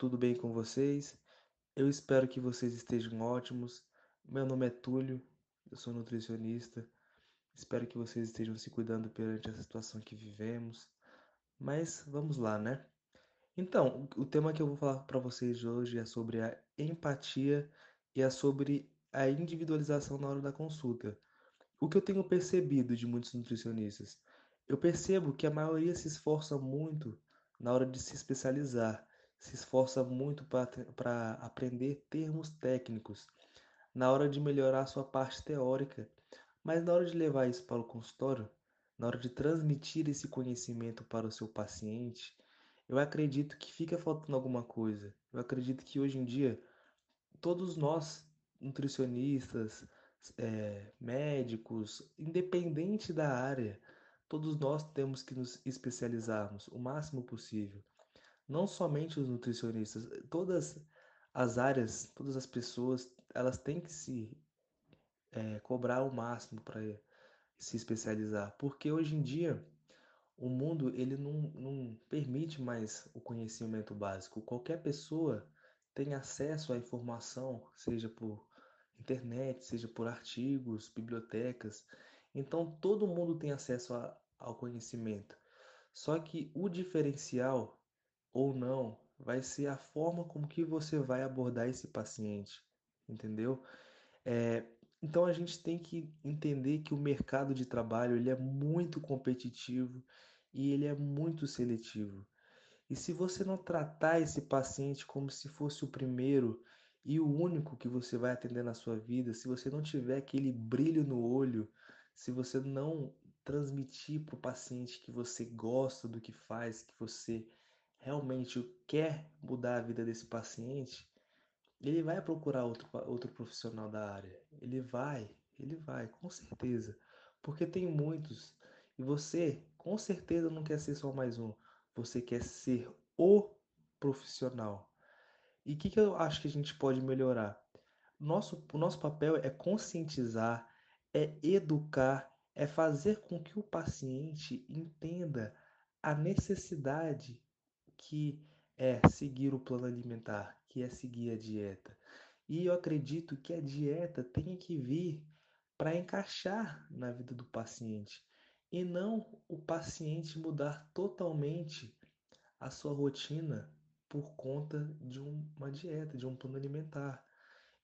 tudo bem com vocês? Eu espero que vocês estejam ótimos. Meu nome é Túlio, eu sou nutricionista. Espero que vocês estejam se cuidando perante essa situação que vivemos. Mas vamos lá, né? Então, o tema que eu vou falar para vocês hoje é sobre a empatia e é sobre a individualização na hora da consulta. O que eu tenho percebido de muitos nutricionistas? Eu percebo que a maioria se esforça muito na hora de se especializar, se esforça muito para aprender termos técnicos, na hora de melhorar sua parte teórica, mas na hora de levar isso para o consultório, na hora de transmitir esse conhecimento para o seu paciente, eu acredito que fica faltando alguma coisa. Eu acredito que hoje em dia todos nós, nutricionistas, é, médicos, independente da área, todos nós temos que nos especializarmos o máximo possível não somente os nutricionistas, todas as áreas, todas as pessoas, elas têm que se é, cobrar o máximo para se especializar, porque hoje em dia o mundo ele não, não permite mais o conhecimento básico. Qualquer pessoa tem acesso à informação, seja por internet, seja por artigos, bibliotecas. Então todo mundo tem acesso a, ao conhecimento. Só que o diferencial ou não, vai ser a forma como que você vai abordar esse paciente, entendeu? É, então a gente tem que entender que o mercado de trabalho ele é muito competitivo e ele é muito seletivo. E se você não tratar esse paciente como se fosse o primeiro e o único que você vai atender na sua vida, se você não tiver aquele brilho no olho, se você não transmitir para o paciente que você gosta do que faz, que você realmente quer mudar a vida desse paciente, ele vai procurar outro, outro profissional da área. Ele vai, ele vai, com certeza. Porque tem muitos. E você, com certeza, não quer ser só mais um. Você quer ser o profissional. E o que, que eu acho que a gente pode melhorar? Nosso, o nosso papel é conscientizar, é educar, é fazer com que o paciente entenda a necessidade que é seguir o plano alimentar, que é seguir a dieta. E eu acredito que a dieta tem que vir para encaixar na vida do paciente e não o paciente mudar totalmente a sua rotina por conta de uma dieta, de um plano alimentar.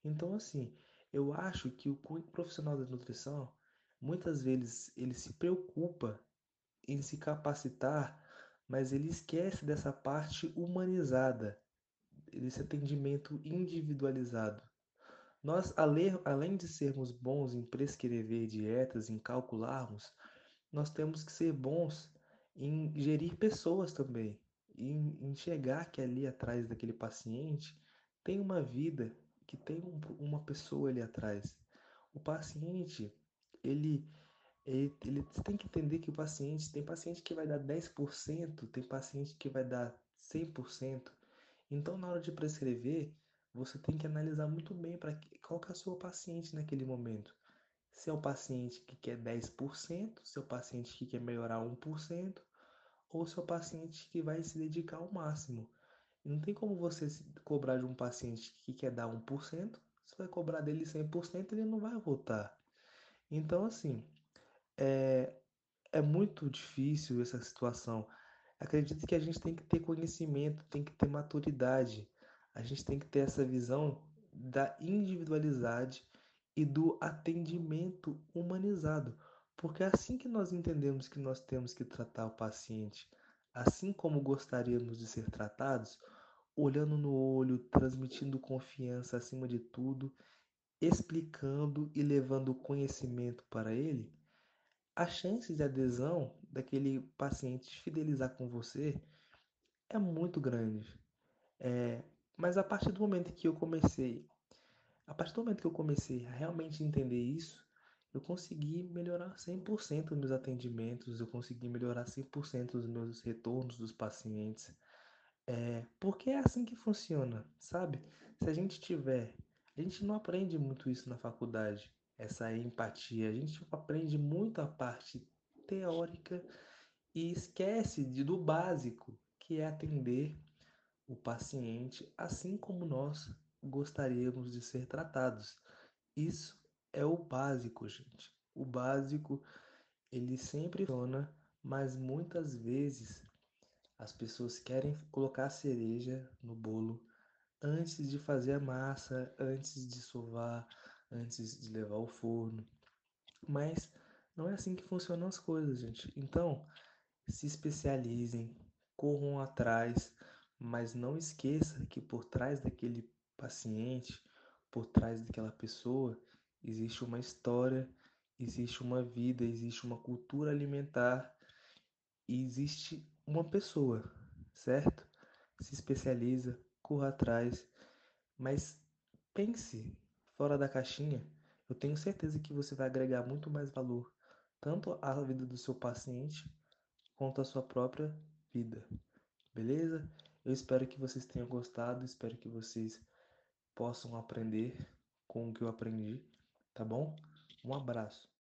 Então, assim, eu acho que o profissional da nutrição muitas vezes ele se preocupa em se capacitar mas ele esquece dessa parte humanizada, desse atendimento individualizado. Nós, além de sermos bons em prescrever dietas, em calcularmos, nós temos que ser bons em gerir pessoas também, em enxergar que ali atrás daquele paciente tem uma vida, que tem uma pessoa ali atrás. O paciente, ele ele, ele tem que entender que o paciente, tem paciente que vai dar 10%, tem paciente que vai dar 100%. Então, na hora de prescrever, você tem que analisar muito bem para qual que é o seu paciente naquele momento. Se é o paciente que quer 10%, se é o paciente que quer melhorar 1%, ou se é o paciente que vai se dedicar ao máximo. Não tem como você cobrar de um paciente que quer dar 1%, você vai cobrar dele 100%, ele não vai voltar. Então, assim, é, é muito difícil essa situação. Acredito que a gente tem que ter conhecimento, tem que ter maturidade, a gente tem que ter essa visão da individualidade e do atendimento humanizado, porque é assim que nós entendemos que nós temos que tratar o paciente, assim como gostaríamos de ser tratados, olhando no olho, transmitindo confiança acima de tudo, explicando e levando conhecimento para ele a chance de adesão daquele paciente fidelizar com você é muito grande. É, mas a partir do momento que eu comecei, a partir do momento que eu comecei a realmente entender isso, eu consegui melhorar 100% os meus atendimentos, eu consegui melhorar 100% os meus retornos dos pacientes. É, porque é assim que funciona, sabe? Se a gente tiver, a gente não aprende muito isso na faculdade essa empatia. A gente aprende muito a parte teórica e esquece de, do básico, que é atender o paciente assim como nós gostaríamos de ser tratados. Isso é o básico, gente. O básico ele sempre funciona, mas muitas vezes as pessoas querem colocar a cereja no bolo antes de fazer a massa, antes de sovar, antes de levar ao forno. Mas não é assim que funcionam as coisas, gente. Então, se especializem, corram atrás, mas não esqueça que por trás daquele paciente, por trás daquela pessoa, existe uma história, existe uma vida, existe uma cultura alimentar e existe uma pessoa, certo? Se especializa, corra atrás, mas pense fora da caixinha. Eu tenho certeza que você vai agregar muito mais valor, tanto à vida do seu paciente, quanto à sua própria vida. Beleza? Eu espero que vocês tenham gostado, espero que vocês possam aprender com o que eu aprendi, tá bom? Um abraço.